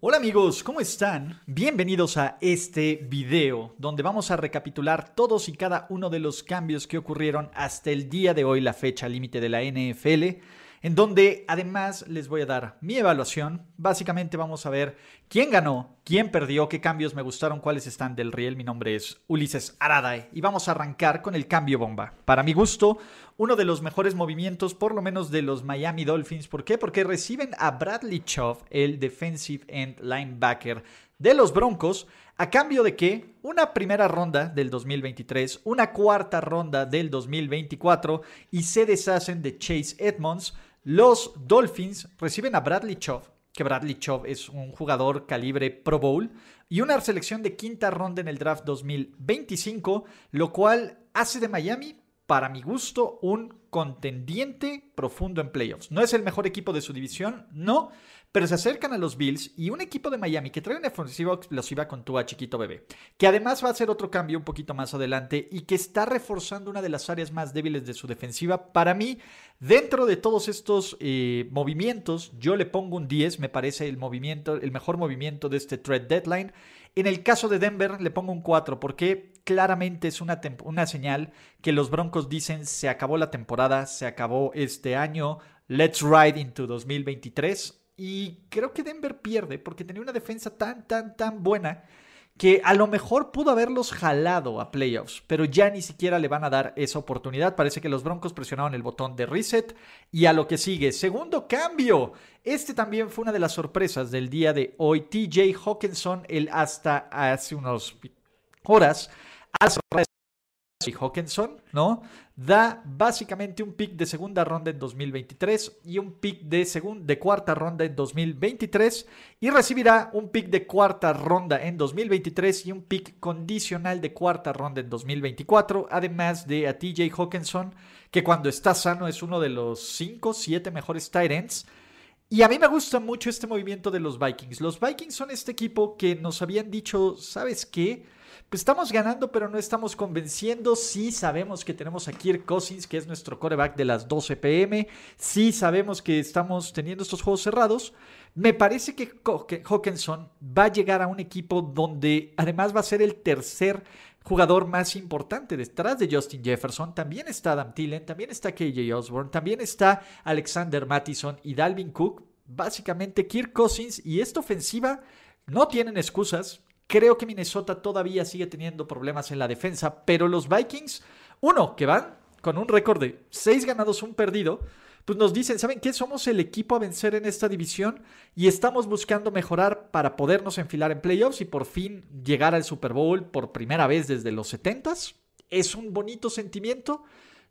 Hola amigos, ¿cómo están? Bienvenidos a este video donde vamos a recapitular todos y cada uno de los cambios que ocurrieron hasta el día de hoy, la fecha límite de la NFL en donde además les voy a dar mi evaluación. Básicamente vamos a ver quién ganó, quién perdió, qué cambios me gustaron, cuáles están del riel. Mi nombre es Ulises Aradae y vamos a arrancar con el cambio bomba. Para mi gusto, uno de los mejores movimientos, por lo menos de los Miami Dolphins. ¿Por qué? Porque reciben a Bradley Chubb, el defensive end linebacker de los Broncos, a cambio de que una primera ronda del 2023, una cuarta ronda del 2024 y se deshacen de Chase Edmonds los Dolphins reciben a Bradley Chubb, que Bradley Chubb es un jugador calibre Pro Bowl, y una selección de quinta ronda en el draft 2025, lo cual hace de Miami, para mi gusto, un contendiente profundo en playoffs. No es el mejor equipo de su división, no, pero se acercan a los Bills y un equipo de Miami que trae una ofensiva explosiva con Tua chiquito bebé, que además va a hacer otro cambio un poquito más adelante y que está reforzando una de las áreas más débiles de su defensiva. Para mí, dentro de todos estos eh, movimientos, yo le pongo un 10, me parece el movimiento, el mejor movimiento de este trade deadline. En el caso de Denver le pongo un 4 porque claramente es una, una señal que los Broncos dicen se acabó la temporada, se acabó este año, let's ride into 2023 y creo que Denver pierde porque tenía una defensa tan, tan, tan buena que a lo mejor pudo haberlos jalado a playoffs, pero ya ni siquiera le van a dar esa oportunidad. Parece que los Broncos presionaron el botón de reset y a lo que sigue. Segundo cambio. Este también fue una de las sorpresas del día de hoy. TJ Hawkinson, el hasta hace unas horas, y Hawkinson, ¿no? Da básicamente un pick de segunda ronda en 2023 y un pick de, de cuarta ronda en 2023 y recibirá un pick de cuarta ronda en 2023 y un pick condicional de cuarta ronda en 2024, además de a TJ Hawkinson, que cuando está sano es uno de los 5, 7 mejores tight ends. Y a mí me gusta mucho este movimiento de los Vikings. Los Vikings son este equipo que nos habían dicho, ¿sabes qué? Pues estamos ganando, pero no estamos convenciendo. Sí sabemos que tenemos a Kirk Cousins, que es nuestro coreback de las 12 pm. Sí sabemos que estamos teniendo estos juegos cerrados. Me parece que Hawkinson va a llegar a un equipo donde además va a ser el tercer jugador más importante detrás de Justin Jefferson. También está Adam Thielen, también está KJ Osborne, también está Alexander Mattison y Dalvin Cook. Básicamente Kirk Cousins y esta ofensiva no tienen excusas. Creo que Minnesota todavía sigue teniendo problemas en la defensa, pero los Vikings, uno, que van con un récord de 6 ganados, un perdido, pues nos dicen, ¿saben qué? Somos el equipo a vencer en esta división y estamos buscando mejorar para podernos enfilar en playoffs y por fin llegar al Super Bowl por primera vez desde los 70s. Es un bonito sentimiento.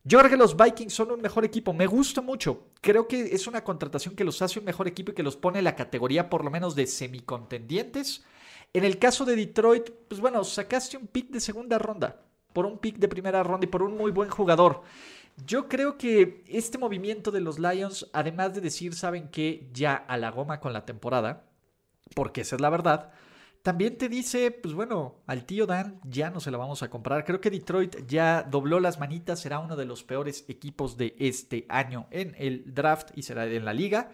Yo creo que los Vikings son un mejor equipo. Me gusta mucho. Creo que es una contratación que los hace un mejor equipo y que los pone en la categoría por lo menos de semicontendientes. En el caso de Detroit, pues bueno, sacaste un pick de segunda ronda por un pick de primera ronda y por un muy buen jugador. Yo creo que este movimiento de los Lions, además de decir, saben que ya a la goma con la temporada, porque esa es la verdad, también te dice, pues bueno, al tío Dan ya no se la vamos a comprar. Creo que Detroit ya dobló las manitas, será uno de los peores equipos de este año en el draft y será en la liga.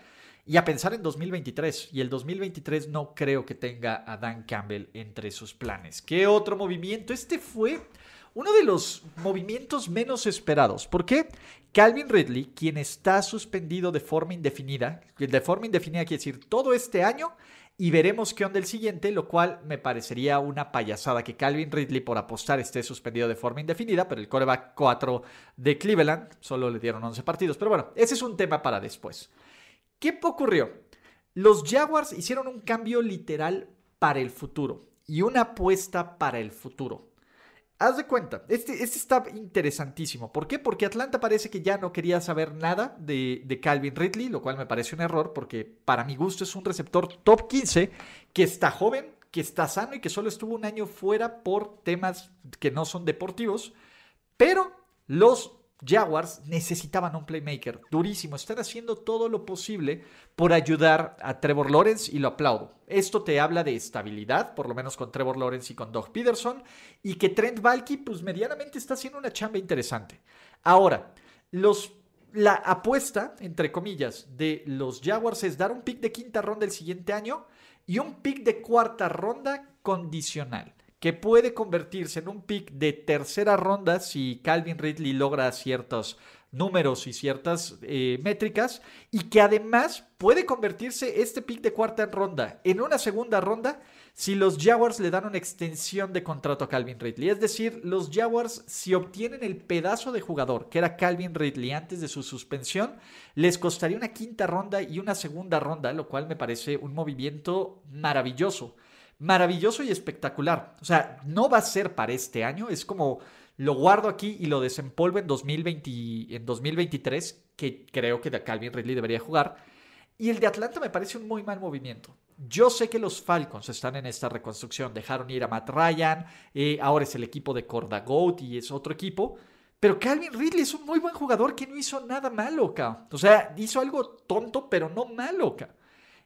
Y a pensar en 2023. Y el 2023 no creo que tenga a Dan Campbell entre sus planes. ¿Qué otro movimiento? Este fue uno de los movimientos menos esperados. ¿Por qué? Calvin Ridley, quien está suspendido de forma indefinida, de forma indefinida quiere decir todo este año, y veremos qué onda el siguiente, lo cual me parecería una payasada que Calvin Ridley por apostar esté suspendido de forma indefinida, pero el coreback 4 de Cleveland solo le dieron 11 partidos. Pero bueno, ese es un tema para después. ¿Qué ocurrió? Los Jaguars hicieron un cambio literal para el futuro y una apuesta para el futuro. Haz de cuenta, este, este está interesantísimo. ¿Por qué? Porque Atlanta parece que ya no quería saber nada de, de, Calvin Ridley, lo cual me parece un error porque para mi gusto es un receptor top 15 que está joven, que está sano y que solo estuvo un año fuera por temas que no son deportivos. Pero los Jaguars necesitaban un playmaker durísimo. Están haciendo todo lo posible por ayudar a Trevor Lawrence y lo aplaudo. Esto te habla de estabilidad, por lo menos con Trevor Lawrence y con Doug Peterson, y que Trent Valky, pues medianamente está haciendo una chamba interesante. Ahora, los, la apuesta, entre comillas, de los Jaguars es dar un pick de quinta ronda el siguiente año y un pick de cuarta ronda condicional que puede convertirse en un pick de tercera ronda si Calvin Ridley logra ciertos números y ciertas eh, métricas y que además puede convertirse este pick de cuarta ronda en una segunda ronda si los Jaguars le dan una extensión de contrato a Calvin Ridley. Es decir, los Jaguars si obtienen el pedazo de jugador que era Calvin Ridley antes de su suspensión, les costaría una quinta ronda y una segunda ronda, lo cual me parece un movimiento maravilloso maravilloso y espectacular. O sea, no va a ser para este año, es como lo guardo aquí y lo desempolvo en, 2020, en 2023, que creo que Calvin Ridley debería jugar. Y el de Atlanta me parece un muy mal movimiento. Yo sé que los Falcons están en esta reconstrucción. Dejaron ir a Matt Ryan, eh, ahora es el equipo de Corda Goat y es otro equipo. Pero Calvin Ridley es un muy buen jugador que no hizo nada malo, O sea, hizo algo tonto, pero no malo,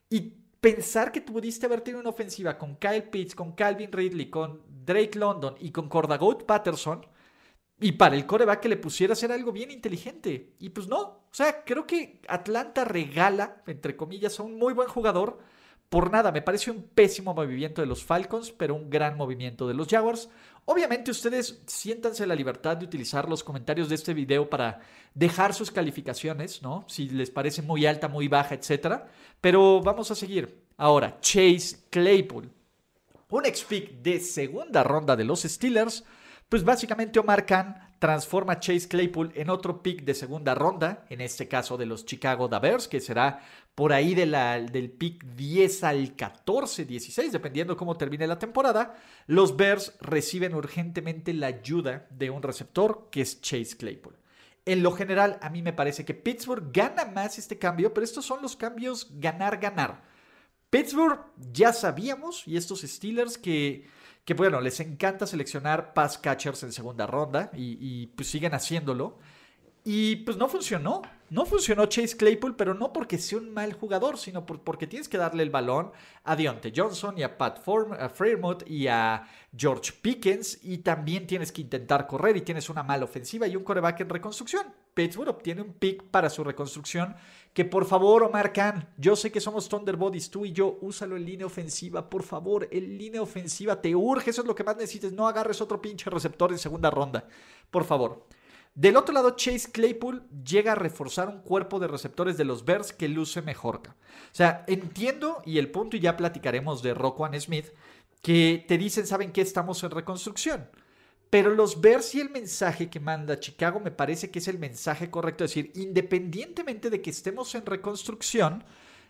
Y pensar que pudiste haber tenido una ofensiva con Kyle Pitts, con Calvin Ridley, con Drake London y con Cordagout Patterson, y para el coreback que le pusiera hacer algo bien inteligente. Y pues no, o sea, creo que Atlanta regala, entre comillas, a un muy buen jugador. Por nada, me parece un pésimo movimiento de los Falcons, pero un gran movimiento de los Jaguars. Obviamente ustedes siéntanse la libertad de utilizar los comentarios de este video para dejar sus calificaciones, ¿no? Si les parece muy alta, muy baja, etc. Pero vamos a seguir. Ahora, Chase Claypool. Un ex pick de segunda ronda de los Steelers. Pues básicamente Omar Khan transforma a Chase Claypool en otro pick de segunda ronda, en este caso de los Chicago Bears, que será por ahí del pick 10 al 14, 16, dependiendo cómo termine la temporada. Los Bears reciben urgentemente la ayuda de un receptor que es Chase Claypool. En lo general, a mí me parece que Pittsburgh gana más este cambio, pero estos son los cambios ganar-ganar. Pittsburgh ya sabíamos, y estos Steelers que que bueno, les encanta seleccionar pass catchers en segunda ronda y, pues siguen haciéndolo. Y pues no funcionó. No funcionó Chase Claypool, pero no porque sea un mal jugador, sino porque tienes que darle el balón a Deontay Johnson y a Pat Form, a Fairmouth y a George Pickens. Y también tienes que intentar correr y tienes una mala ofensiva y un coreback en reconstrucción. Pittsburgh obtiene un pick para su reconstrucción que por favor, Omar Khan, yo sé que somos Thunderbodies, tú y yo, úsalo en línea ofensiva, por favor, en línea ofensiva, te urge, eso es lo que más necesites, no agarres otro pinche receptor en segunda ronda, por favor. Del otro lado, Chase Claypool llega a reforzar un cuerpo de receptores de los Bears que luce mejor. O sea, entiendo, y el punto, y ya platicaremos de Roquan Smith, que te dicen, ¿saben qué? Estamos en reconstrucción. Pero los Bears y el mensaje que manda Chicago me parece que es el mensaje correcto. Es decir, independientemente de que estemos en reconstrucción,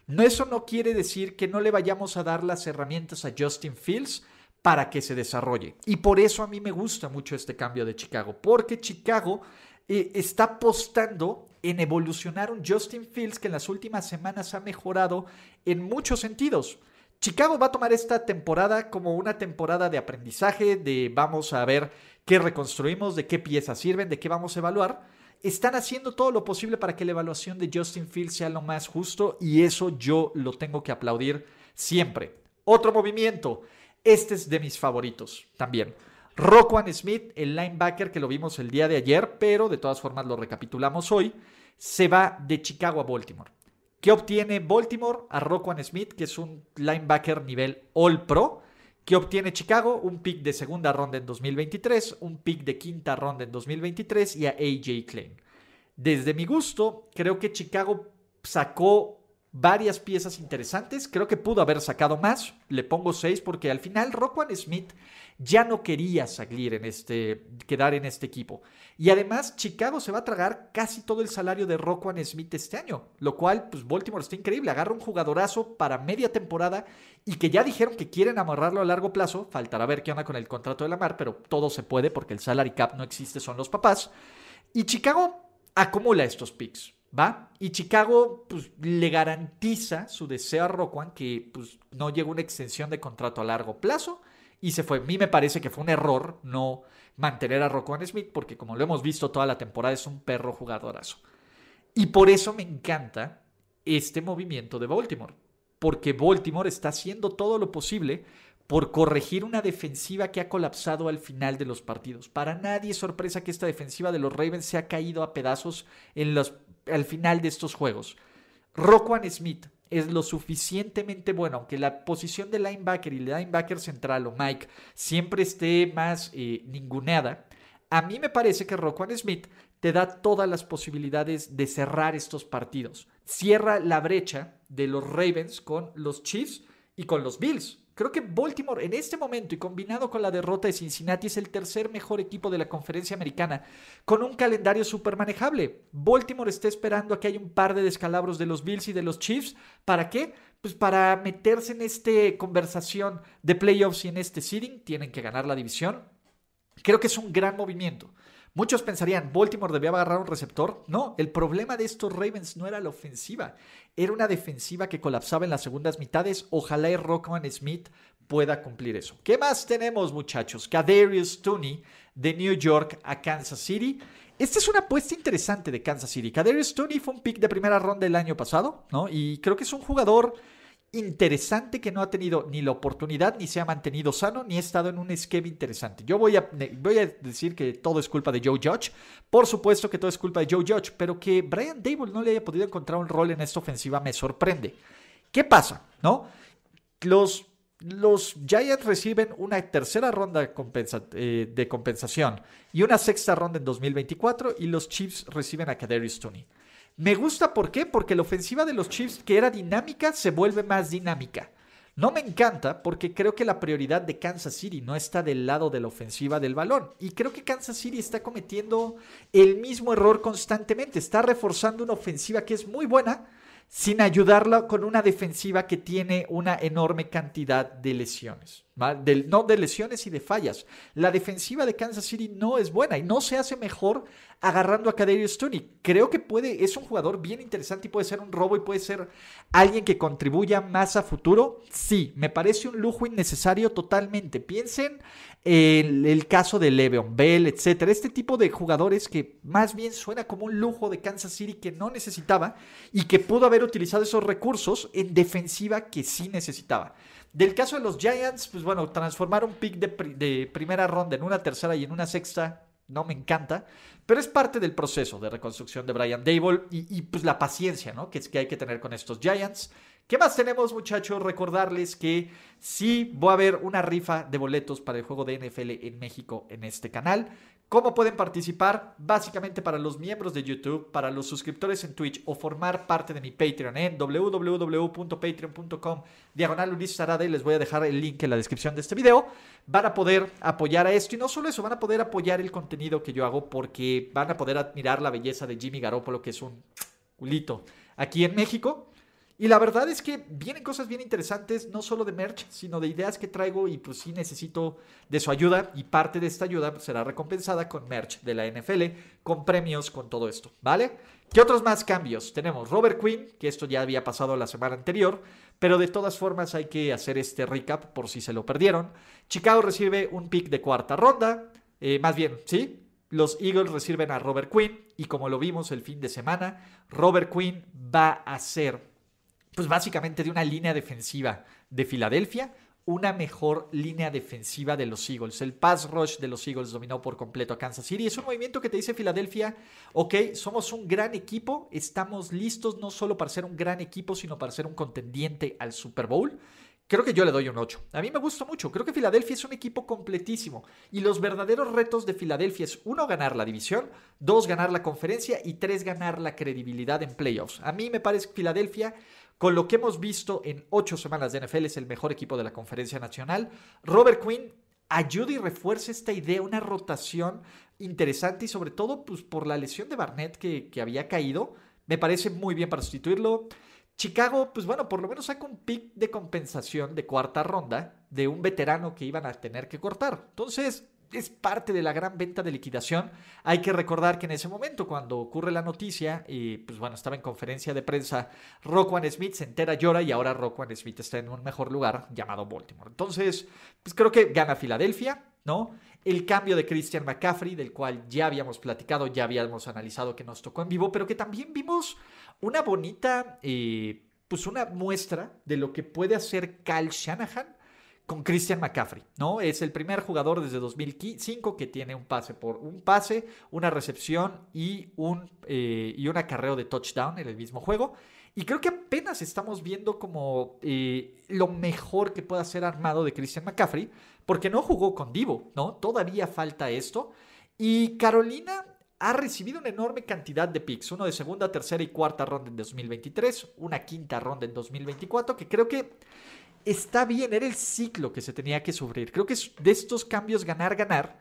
no, eso no quiere decir que no le vayamos a dar las herramientas a Justin Fields para que se desarrolle. Y por eso a mí me gusta mucho este cambio de Chicago, porque Chicago eh, está apostando en evolucionar un Justin Fields que en las últimas semanas ha mejorado en muchos sentidos. Chicago va a tomar esta temporada como una temporada de aprendizaje, de vamos a ver qué reconstruimos, de qué piezas sirven, de qué vamos a evaluar. Están haciendo todo lo posible para que la evaluación de Justin Fields sea lo más justo y eso yo lo tengo que aplaudir siempre. Otro movimiento, este es de mis favoritos también. Roquan Smith, el linebacker que lo vimos el día de ayer, pero de todas formas lo recapitulamos hoy, se va de Chicago a Baltimore. ¿Qué obtiene Baltimore? A Roquan Smith, que es un linebacker nivel All Pro. ¿Qué obtiene Chicago? Un pick de segunda ronda en 2023, un pick de quinta ronda en 2023 y a AJ Klein. Desde mi gusto, creo que Chicago sacó varias piezas interesantes. Creo que pudo haber sacado más. Le pongo 6 porque al final Rockwan Smith ya no quería salir en este, quedar en este equipo. Y además, Chicago se va a tragar casi todo el salario de Rockwan Smith este año, lo cual, pues Baltimore está increíble. Agarra un jugadorazo para media temporada y que ya dijeron que quieren amarrarlo a largo plazo. Faltará ver qué onda con el contrato de la mar, pero todo se puede porque el salary cap no existe, son los papás. Y Chicago acumula estos picks. ¿Va? Y Chicago pues, le garantiza su deseo a Roquan que pues, no llegue una extensión de contrato a largo plazo y se fue. A mí me parece que fue un error no mantener a Roquan Smith porque como lo hemos visto toda la temporada es un perro jugadorazo. Y por eso me encanta este movimiento de Baltimore. Porque Baltimore está haciendo todo lo posible por corregir una defensiva que ha colapsado al final de los partidos. Para nadie es sorpresa que esta defensiva de los Ravens se ha caído a pedazos en los al final de estos juegos. Roquan Smith es lo suficientemente bueno, aunque la posición de linebacker y linebacker central o Mike siempre esté más eh, ninguneada, a mí me parece que Roquan Smith te da todas las posibilidades de cerrar estos partidos. Cierra la brecha de los Ravens con los Chiefs y con los Bills. Creo que Baltimore en este momento y combinado con la derrota de Cincinnati es el tercer mejor equipo de la conferencia americana con un calendario súper manejable. Baltimore está esperando a que haya un par de descalabros de los Bills y de los Chiefs. ¿Para qué? Pues para meterse en esta conversación de playoffs y en este seeding tienen que ganar la división. Creo que es un gran movimiento. Muchos pensarían, Baltimore debía agarrar un receptor. No, el problema de estos Ravens no era la ofensiva, era una defensiva que colapsaba en las segundas mitades. Ojalá y Rockman Smith pueda cumplir eso. ¿Qué más tenemos, muchachos? Kadarius Tooney de New York a Kansas City. Esta es una apuesta interesante de Kansas City. Kadarius Tooney fue un pick de primera ronda el año pasado, ¿no? Y creo que es un jugador interesante que no ha tenido ni la oportunidad, ni se ha mantenido sano, ni ha estado en un esquema interesante. Yo voy a, decir que todo es culpa de Joe Judge. Por supuesto que todo es culpa de Joe Judge, pero que Brian Dable no le haya podido encontrar un rol en esta ofensiva me sorprende. ¿Qué pasa? ¿No? Los, Giants reciben una tercera ronda de, eh, de compensación y una sexta ronda en 2024 y los Chiefs reciben a Kadarius Stoney. Me gusta, ¿por qué? Porque la ofensiva de los Chiefs, que era dinámica, se vuelve más dinámica. No me encanta porque creo que la prioridad de Kansas City no está del lado de la ofensiva del balón. Y creo que Kansas City está cometiendo el mismo error constantemente. Está reforzando una ofensiva que es muy buena sin ayudarla con una defensiva que tiene una enorme cantidad de lesiones no de lesiones y de fallas. La defensiva de Kansas City no es buena y no se hace mejor agarrando a Kadarius Stoney. Creo que puede, es un jugador bien interesante y puede ser un robo y puede ser alguien que contribuya más a futuro. Sí, me parece un lujo innecesario totalmente. Piensen en el caso de Le'Veon Bell, etcétera. Este tipo de jugadores que más bien suena como un lujo de Kansas City que no necesitaba y que pudo haber utilizado esos recursos en defensiva que sí necesitaba. Del caso de los Giants, pues bueno, transformar un pick de, primera ronda en una tercera y en una sexta no me encanta, pero es parte del proceso de reconstrucción de Brian Dable y, pues la paciencia, ¿no? Que es que hay que tener con estos Giants. ¿Qué más tenemos, muchachos? Recordarles que sí voy a haber una rifa de boletos para el juego de NFL en México en este canal. ¿Cómo pueden participar? Básicamente para los miembros de YouTube, para los suscriptores en Twitch o formar parte de mi Patreon en www.patreon.com diagonal Ulises les voy a dejar el link en la descripción de este video. Van a poder apoyar a esto y no solo eso, van a poder apoyar el contenido que yo hago porque van a poder admirar la belleza de Jimmy Garoppolo, que es un culito aquí en México. Y la verdad es que vienen cosas bien interesantes, no solo de merch, sino de ideas que traigo y pues sí necesito de su ayuda y parte de esta ayuda será recompensada con merch de la NFL, con premios, con todo esto, ¿vale? ¿Qué otros más cambios? Tenemos Robert Quinn, que esto ya había pasado la semana anterior, pero de todas formas hay que hacer este recap por si se lo perdieron. Chicago recibe un pick de cuarta ronda, eh, más bien, ¿sí? Los Eagles reciben a Robert Quinn y como lo vimos el fin de semana, Robert Quinn va a ser pues básicamente de una línea defensiva de Filadelfia, una mejor línea defensiva de los Eagles. El pass rush de los Eagles dominó por completo a Kansas City. Es un movimiento que te dice Filadelfia, ok, somos un gran equipo, estamos listos no solo para ser un gran equipo, sino para ser un contendiente al Super Bowl. creo que yo le doy un 8. A mí me gusta mucho. Creo que Filadelfia es un equipo completísimo. Y los verdaderos retos de Filadelfia es, uno, ganar la división, dos, ganar la conferencia y tres, ganar la credibilidad en playoffs. A mí me parece que Filadelfia, con lo que hemos visto en ocho semanas de NFL, es el mejor equipo de la conferencia nacional. Robert Quinn ayuda y refuerza esta idea, una rotación interesante y sobre todo pues, por la lesión de Barnett que, que había caído. Me parece muy bien para sustituirlo. Chicago, pues bueno, por lo menos saca un pick de compensación de cuarta ronda de un veterano que iban a tener que cortar. Entonces, es parte de la gran venta de liquidación. Hay que recordar que en ese momento, cuando ocurre la noticia, y pues bueno, estaba en conferencia de prensa, Rockwan Smith se entera, llora y ahora Rockwan Smith está en un mejor lugar llamado Baltimore. Entonces, pues creo que gana Filadelfia, ¿no? El cambio de Christian McCaffrey, del cual ya habíamos platicado, ya habíamos analizado que nos tocó en vivo, pero que también vimos una bonita, eh, pues una muestra de lo que puede hacer Cal Shanahan con Christian McCaffrey, ¿no? Es el primer jugador desde 2005 que tiene un pase por un pase, una recepción y un, eh, y un acarreo de touchdown en el mismo juego. Y creo que apenas estamos viendo como eh, lo mejor que pueda ser armado de Christian McCaffrey, porque no jugó con Divo, ¿no? Todavía falta esto. Y Carolina ha recibido una enorme cantidad de picks, uno de segunda, tercera y cuarta ronda en 2023, una quinta ronda en 2024, que creo que está bien, era el ciclo que se tenía que sufrir. Creo que es de estos cambios ganar, ganar,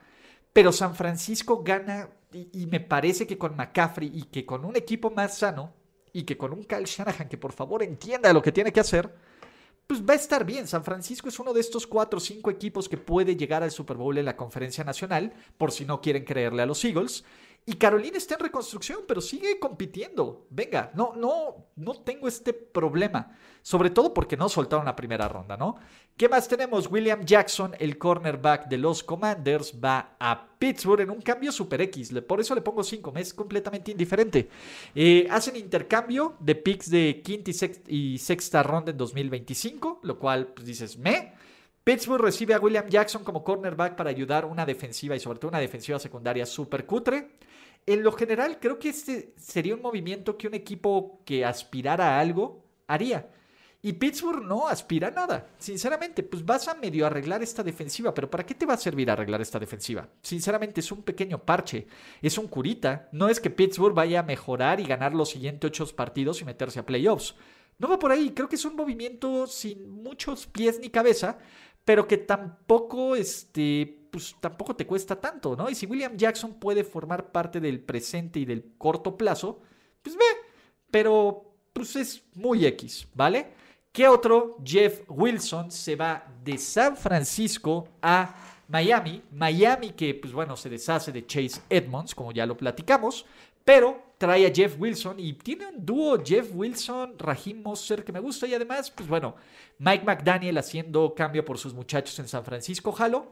pero San Francisco gana y, me parece que con McCaffrey y que con un equipo más sano y que con un Kyle Shanahan que por favor entienda lo que tiene que hacer, pues va a estar bien. San Francisco es uno de estos cuatro o cinco equipos que puede llegar al Super Bowl en la conferencia nacional, por si no quieren creerle a los Eagles. Y Carolina está en reconstrucción, pero sigue compitiendo. Venga, no, no, no tengo este problema. Sobre todo porque no soltaron la primera ronda, ¿no? ¿Qué más tenemos? William Jackson, el cornerback de los Commanders, va a Pittsburgh en un cambio super X. Por eso le pongo 5, me es completamente indiferente. Eh, hacen intercambio de picks de quinta y sexta, ronda en 2025, lo cual pues dices, me. Pittsburgh recibe a William Jackson como cornerback para ayudar una defensiva y sobre todo una defensiva secundaria súper cutre. En lo general, creo que este sería un movimiento que un equipo que aspirara a algo haría. Y Pittsburgh no aspira a nada. Sinceramente, pues vas a medio arreglar esta defensiva, pero ¿para qué te va a servir arreglar esta defensiva? Sinceramente, es un pequeño parche, es un curita. No es que Pittsburgh vaya a mejorar y ganar los siguientes ocho partidos y meterse a playoffs. No va por ahí, creo que es un movimiento sin muchos pies ni cabeza, pero que tampoco, este, pues tampoco te cuesta tanto, ¿no? Y si William Jackson puede formar parte del presente y del corto plazo, pues ve, pero pues es muy X, ¿vale? ¿Qué otro? Jeff Wilson se va de San Francisco a Miami. Miami que, pues bueno, se deshace de Chase Edmonds, como ya lo platicamos, pero trae a Jeff Wilson y tiene un dúo Jeff Wilson, Raheem Moser que me gusta y además, pues bueno, Mike McDaniel haciendo cambio por sus muchachos en San Francisco, Halo.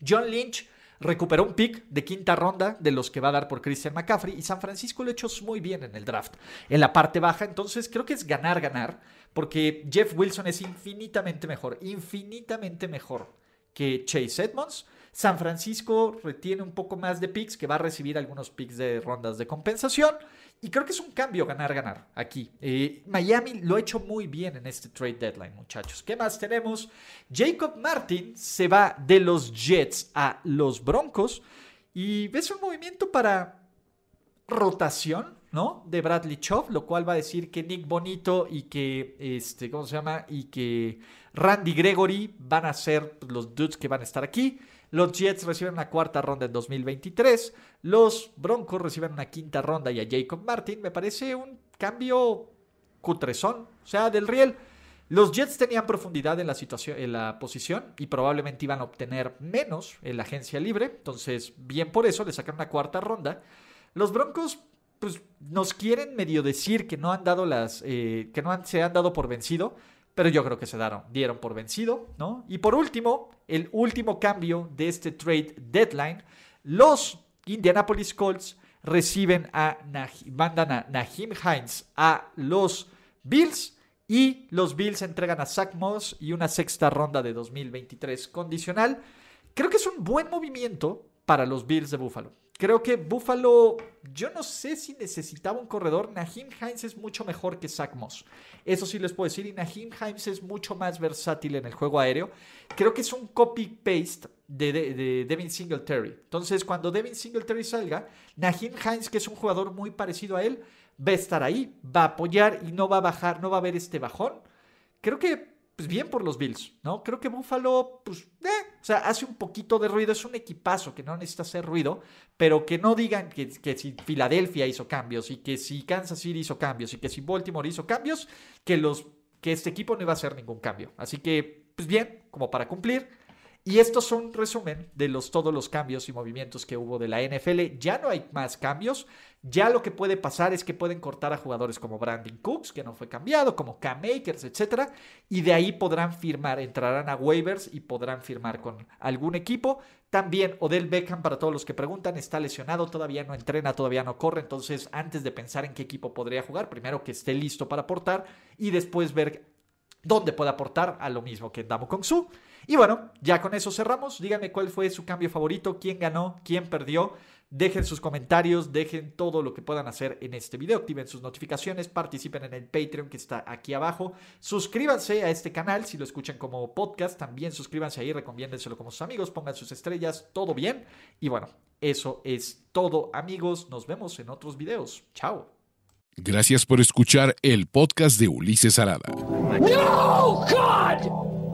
John Lynch recuperó un pick de quinta ronda de los que va a dar por Christian McCaffrey y San Francisco lo ha hecho muy bien en el draft, en la parte baja, entonces creo que es ganar, ganar, porque Jeff Wilson es infinitamente mejor, infinitamente mejor que Chase Edmonds San Francisco retiene un poco más de picks, que va a recibir algunos picks de rondas de compensación. Y creo que es un cambio ganar-ganar aquí. Eh, Miami lo ha hecho muy bien en este trade deadline, muchachos. ¿Qué más tenemos? Jacob Martin se va de los Jets a los Broncos. Y ves un movimiento para rotación, ¿no? De Bradley Chubb, lo cual va a decir que Nick Bonito y que, este, ¿cómo se llama? Y que Randy Gregory van a ser los dudes que van a estar aquí. Los Jets reciben una cuarta ronda en 2023. Los Broncos reciben una quinta ronda y a Jacob Martin. Me parece un cambio cutrezón. O sea, del riel. Los Jets tenían profundidad en la, situación, en la posición y probablemente iban a obtener menos en la agencia libre. Entonces, bien por eso le sacan una cuarta ronda. Los Broncos, pues, nos quieren medio decir que no han dado las. Eh, que no se han dado por vencido pero yo creo que se dieron por vencido, ¿no? Y por último, el último cambio de este trade deadline, los Indianapolis Colts reciben a, mandan a Nahim Hines a los Bills y los Bills entregan a Zach Moss y una sexta ronda de 2023 condicional. Creo que es un buen movimiento para los Bills de Buffalo. Creo que Buffalo, yo no sé si necesitaba un corredor. Nahim Hines es mucho mejor que Zach Moss. Eso sí les puedo decir. Y Nahim Hines es mucho más versátil en el juego aéreo. Creo que es un copy-paste de, Devin Singletary. Entonces, cuando Devin Singletary salga, Nahim Hines, que es un jugador muy parecido a él, va a estar ahí, va a apoyar y no va a bajar, no va a haber este bajón. Creo que pues bien por los Bills, ¿no? Creo que Buffalo, pues, eh, o sea, hace un poquito de ruido, es un equipazo que no necesita hacer ruido, pero que no digan que, que, si Filadelfia hizo cambios y que si Kansas City hizo cambios y que si Baltimore hizo cambios, que, los, que este equipo no iba a hacer ningún cambio. Así que, pues bien, como para cumplir. Y estos son un resumen de los, todos los cambios y movimientos que hubo de la NFL. Ya no hay más cambios. Ya lo que puede pasar es que pueden cortar a jugadores como Brandon Cooks, que no fue cambiado, como Cam Makers, etc. Y de ahí podrán firmar, entrarán a waivers y podrán firmar con algún equipo. También Odell Beckham, para todos los que preguntan, está lesionado, todavía no entrena, todavía no corre. Entonces, antes de pensar en qué equipo podría jugar, primero que esté listo para aportar y después ver dónde puede aportar a lo mismo que Damo Kong Su. Y bueno, ya con eso cerramos. Díganme cuál fue su cambio favorito, quién ganó, quién perdió. Dejen sus comentarios, dejen todo lo que puedan hacer en este video, activen sus notificaciones, participen en el Patreon que está aquí abajo, suscríbanse a este canal si lo escuchan como podcast, también suscríbanse ahí, recomiéndenselo como sus amigos, pongan sus estrellas, todo bien. Y bueno, eso es todo amigos, nos vemos en otros videos. Chao. Gracias por escuchar el podcast de Ulises Arada. No, God!